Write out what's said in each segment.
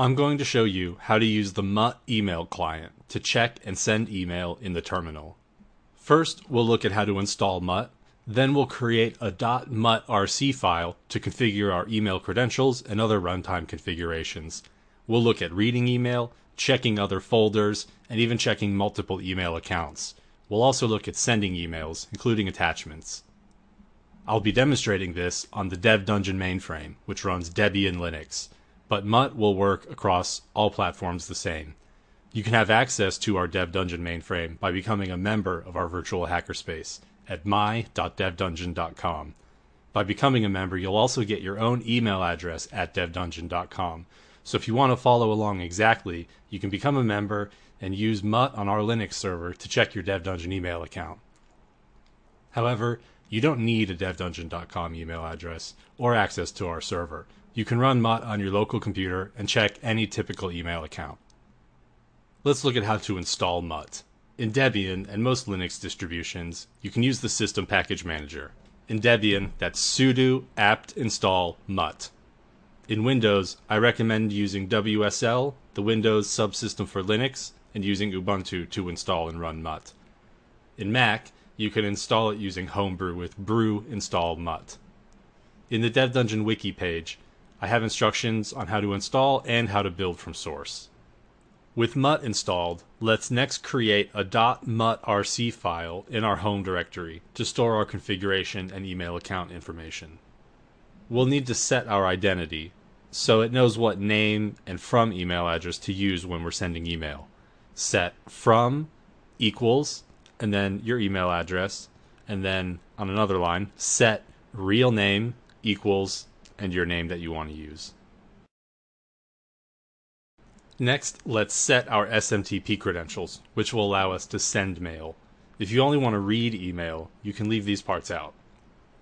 I'm going to show you how to use the Mutt email client to check and send email in the terminal. First, we'll look at how to install Mutt, then we'll create a .muttrc file to configure our email credentials and other runtime configurations. We'll look at reading email, checking other folders, and even checking multiple email accounts. We'll also look at sending emails, including attachments. I'll be demonstrating this on the Dev Dungeon mainframe, which runs Debian Linux but Mutt will work across all platforms the same. You can have access to our Dev Dungeon mainframe by becoming a member of our virtual hackerspace at my.devdungeon.com. By becoming a member, you'll also get your own email address at devdungeon.com. So if you want to follow along exactly, you can become a member and use Mutt on our Linux server to check your Dev Dungeon email account. However, you don't need a devdungeon.com email address or access to our server. You can run Mutt on your local computer and check any typical email account. Let's look at how to install Mutt. In Debian and most Linux distributions, you can use the System Package Manager. In Debian, that's sudo apt install mutt. In Windows, I recommend using WSL, the Windows subsystem for Linux, and using Ubuntu to install and run Mutt. In Mac, you can install it using Homebrew with brew install mutt. In the Dev Dungeon wiki page, I have instructions on how to install and how to build from source. With Mutt installed, let's next create a .muttrc file in our home directory to store our configuration and email account information. We'll need to set our identity so it knows what name and from email address to use when we're sending email. Set from equals and then your email address and then on another line set real name equals and your name that you want to use. Next, let's set our SMTP credentials, which will allow us to send mail. If you only want to read email, you can leave these parts out.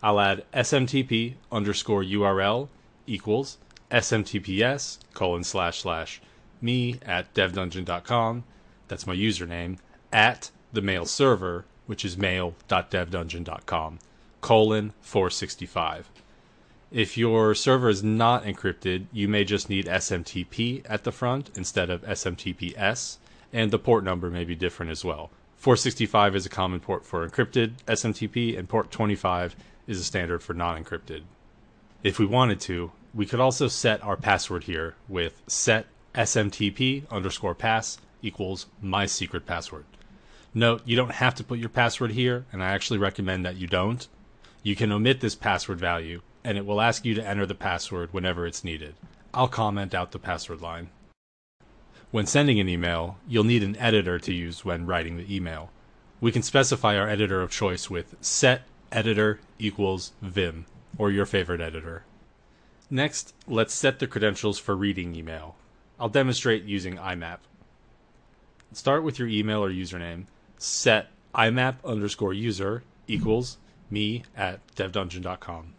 I'll add SMTP underscore URL equals SMTPS colon slash slash me at devdungeon.com, that's my username, at the mail server, which is mail.devdungeon.com, colon 465. If your server is not encrypted, you may just need SMTP at the front instead of SMTPS, and the port number may be different as well. 465 is a common port for encrypted SMTP, and port 25 is a standard for non encrypted. If we wanted to, we could also set our password here with set SMTP underscore pass equals my secret password. Note, you don't have to put your password here, and I actually recommend that you don't. You can omit this password value and it will ask you to enter the password whenever it's needed. I'll comment out the password line. When sending an email, you'll need an editor to use when writing the email. We can specify our editor of choice with set editor equals vim, or your favorite editor. Next, let's set the credentials for reading email. I'll demonstrate using IMAP. Start with your email or username. Set IMAP underscore user equals me at devdungeon.com.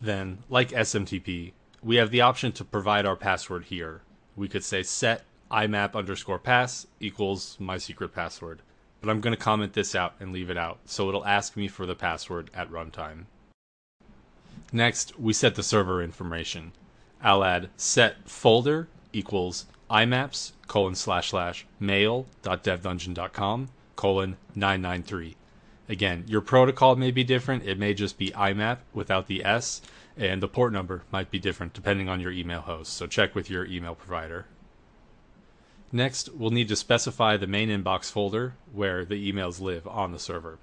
Then, like SMTP, we have the option to provide our password here. We could say set imap underscore pass equals my secret password. But I'm going to comment this out and leave it out, so it'll ask me for the password at runtime. Next, we set the server information. I'll add set folder equals imaps colon slash slash mail.devdungeon.com colon 993. Again, your protocol may be different. It may just be IMAP without the S, and the port number might be different depending on your email host. So check with your email provider. Next, we'll need to specify the main inbox folder where the emails live on the server.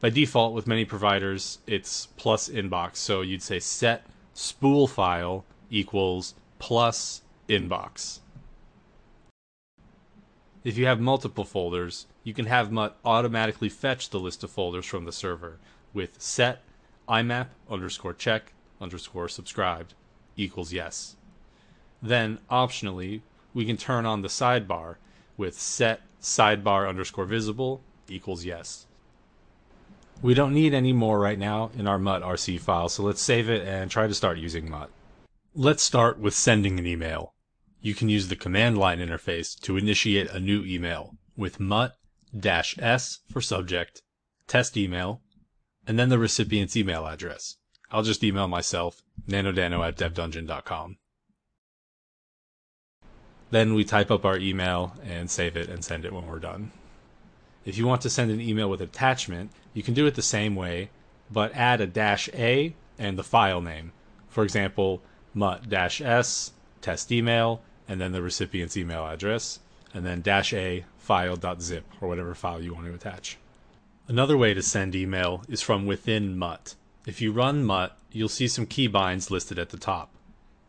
By default, with many providers, it's plus inbox. So you'd say set spool file equals plus inbox. If you have multiple folders, you can have Mutt automatically fetch the list of folders from the server with set imap underscore check underscore subscribed equals yes. Then, optionally, we can turn on the sidebar with set sidebar underscore visible equals yes. We don't need any more right now in our Mutt RC file, so let's save it and try to start using Mutt. Let's start with sending an email you can use the command line interface to initiate a new email with mutt-s for subject, test email, and then the recipient's email address. I'll just email myself, nanodano at devdungeon.com. Then we type up our email and save it and send it when we're done. If you want to send an email with attachment, you can do it the same way, but add a dash A and the file name. For example, mutt-s, test email, and then the recipient's email address, and then dash A file.zip or whatever file you want to attach. Another way to send email is from within Mutt. If you run Mutt, you'll see some keybinds listed at the top.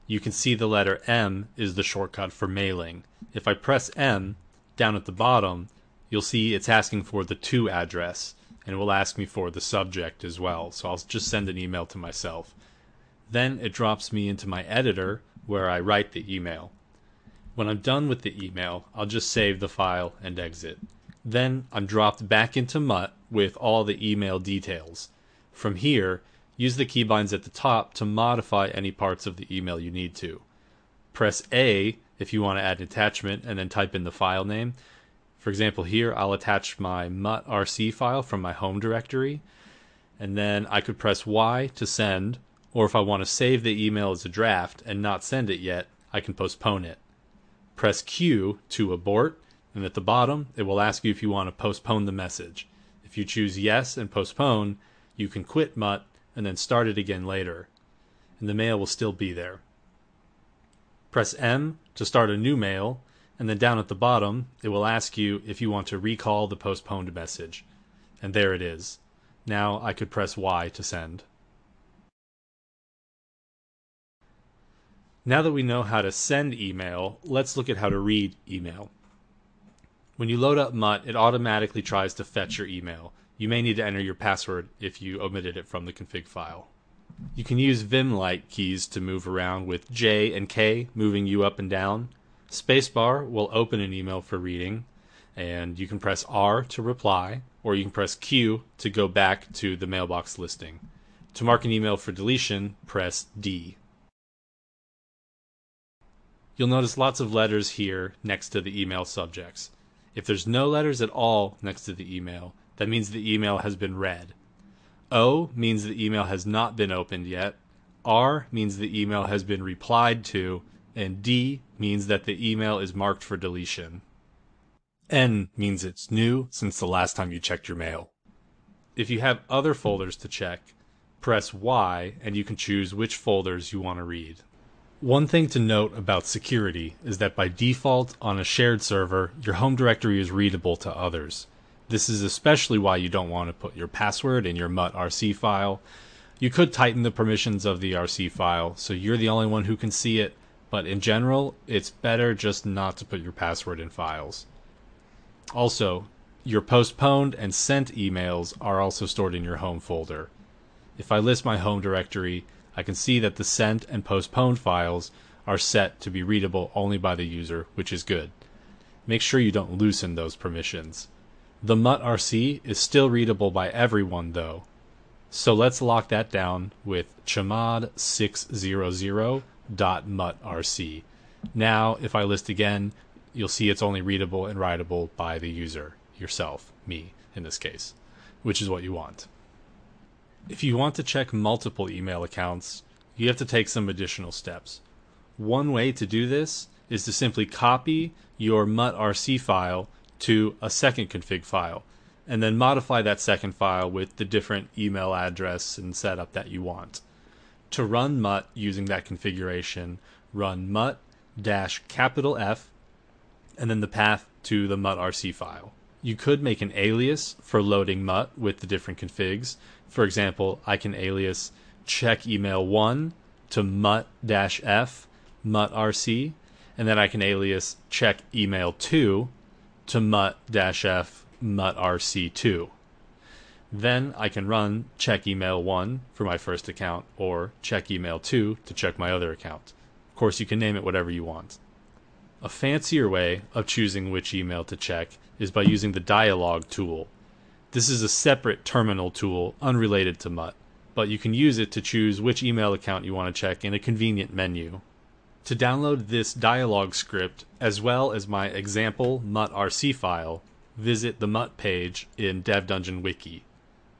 You can see the letter M is the shortcut for mailing. If I press M, down at the bottom, you'll see it's asking for the to address, and it will ask me for the subject as well. So I'll just send an email to myself. Then it drops me into my editor where I write the email. When I'm done with the email, I'll just save the file and exit. Then I'm dropped back into Mutt with all the email details. From here, use the keybinds at the top to modify any parts of the email you need to. Press A if you want to add an attachment and then type in the file name. For example, here I'll attach my mutt.rc file from my home directory, and then I could press Y to send, or if I want to save the email as a draft and not send it yet, I can postpone it. Press Q to abort, and at the bottom it will ask you if you want to postpone the message. If you choose yes and postpone, you can quit Mutt and then start it again later, and the mail will still be there. Press M to start a new mail, and then down at the bottom it will ask you if you want to recall the postponed message. And there it is. Now I could press Y to send. Now that we know how to send email, let's look at how to read email. When you load up Mutt, it automatically tries to fetch your email. You may need to enter your password if you omitted it from the config file. You can use Vim-like keys to move around with J and K moving you up and down. Spacebar will open an email for reading, and you can press R to reply, or you can press Q to go back to the mailbox listing. To mark an email for deletion, press D. You'll notice lots of letters here next to the email subjects. If there's no letters at all next to the email, that means the email has been read. O means the email has not been opened yet. R means the email has been replied to. And D means that the email is marked for deletion. N means it's new since the last time you checked your mail. If you have other folders to check, press Y and you can choose which folders you want to read. One thing to note about security is that by default on a shared server, your home directory is readable to others. This is especially why you don't want to put your password in your mutt.rc file. You could tighten the permissions of the RC file so you're the only one who can see it, but in general, it's better just not to put your password in files. Also, your postponed and sent emails are also stored in your home folder. If I list my home directory, I can see that the sent and postponed files are set to be readable only by the user, which is good. Make sure you don't loosen those permissions. The mutt.rc is still readable by everyone though. So let's lock that down with chmod600.mutt.rc. Now, if I list again, you'll see it's only readable and writable by the user, yourself, me in this case, which is what you want. If you want to check multiple email accounts, you have to take some additional steps. One way to do this is to simply copy your mutt.rc file to a second config file and then modify that second file with the different email address and setup that you want. To run mutt using that configuration, run mutt dash capital F and then the path to the mutt.rc file. You could make an alias for loading mutt with the different configs. For example, I can alias check email 1 to mutt-f mutt.rc, and then I can alias check email 2 to mutt-f mutt.rc2. Then I can run check email 1 for my first account or check email 2 to check my other account. Of course, you can name it whatever you want. A fancier way of choosing which email to check is by using the dialog tool. This is a separate terminal tool unrelated to Mutt, but you can use it to choose which email account you want to check in a convenient menu. To download this dialog script, as well as my example mutt.rc file, visit the Mutt page in Dev Dungeon Wiki.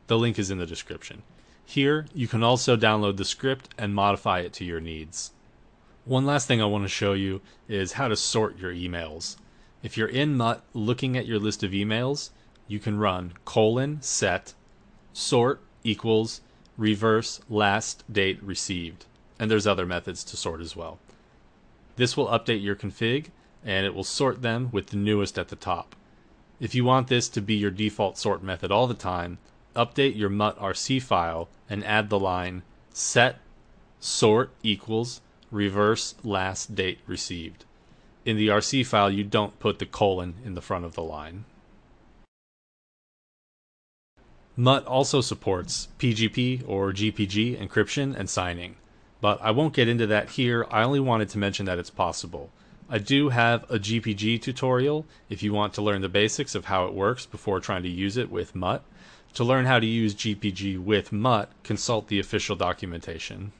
The link is in the description. Here, you can also download the script and modify it to your needs. One last thing I want to show you is how to sort your emails. If you're in Mutt looking at your list of emails, you can run colon set sort equals reverse last date received. And there's other methods to sort as well. This will update your config and it will sort them with the newest at the top. If you want this to be your default sort method all the time, update your mutt rc file and add the line set sort equals reverse last date received. In the RC file, you don't put the colon in the front of the line. Mutt also supports PGP or GPG encryption and signing, but I won't get into that here. I only wanted to mention that it's possible. I do have a GPG tutorial if you want to learn the basics of how it works before trying to use it with Mutt. To learn how to use GPG with Mutt, consult the official documentation.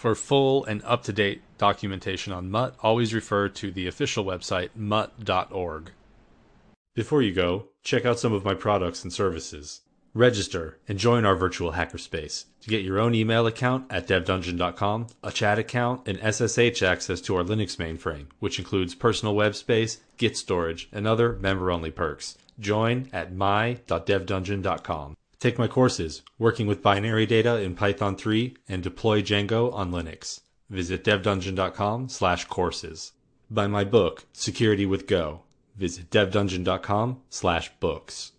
For full and up to date documentation on Mutt, always refer to the official website mutt.org. Before you go, check out some of my products and services. Register and join our virtual hackerspace to get your own email account at devdungeon.com, a chat account, and SSH access to our Linux mainframe, which includes personal web space, Git storage, and other member only perks. Join at my.devdungeon.com. Take my courses, Working with Binary Data in Python 3 and Deploy Django on Linux. Visit devdungeon.com slash courses. Buy my book, Security with Go. Visit devdungeon.com slash books.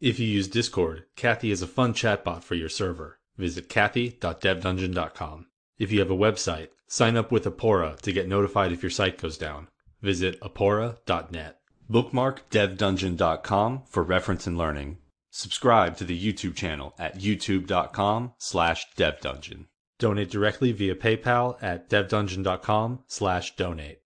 If you use Discord, Cathy is a fun chatbot for your server. Visit cathy.devdungeon.com. If you have a website, sign up with Apora to get notified if your site goes down. Visit apora.net. Bookmark devdungeon.com for reference and learning. Subscribe to the YouTube channel at youtube.com slash devdungeon. Donate directly via PayPal at devdungeon.com slash donate.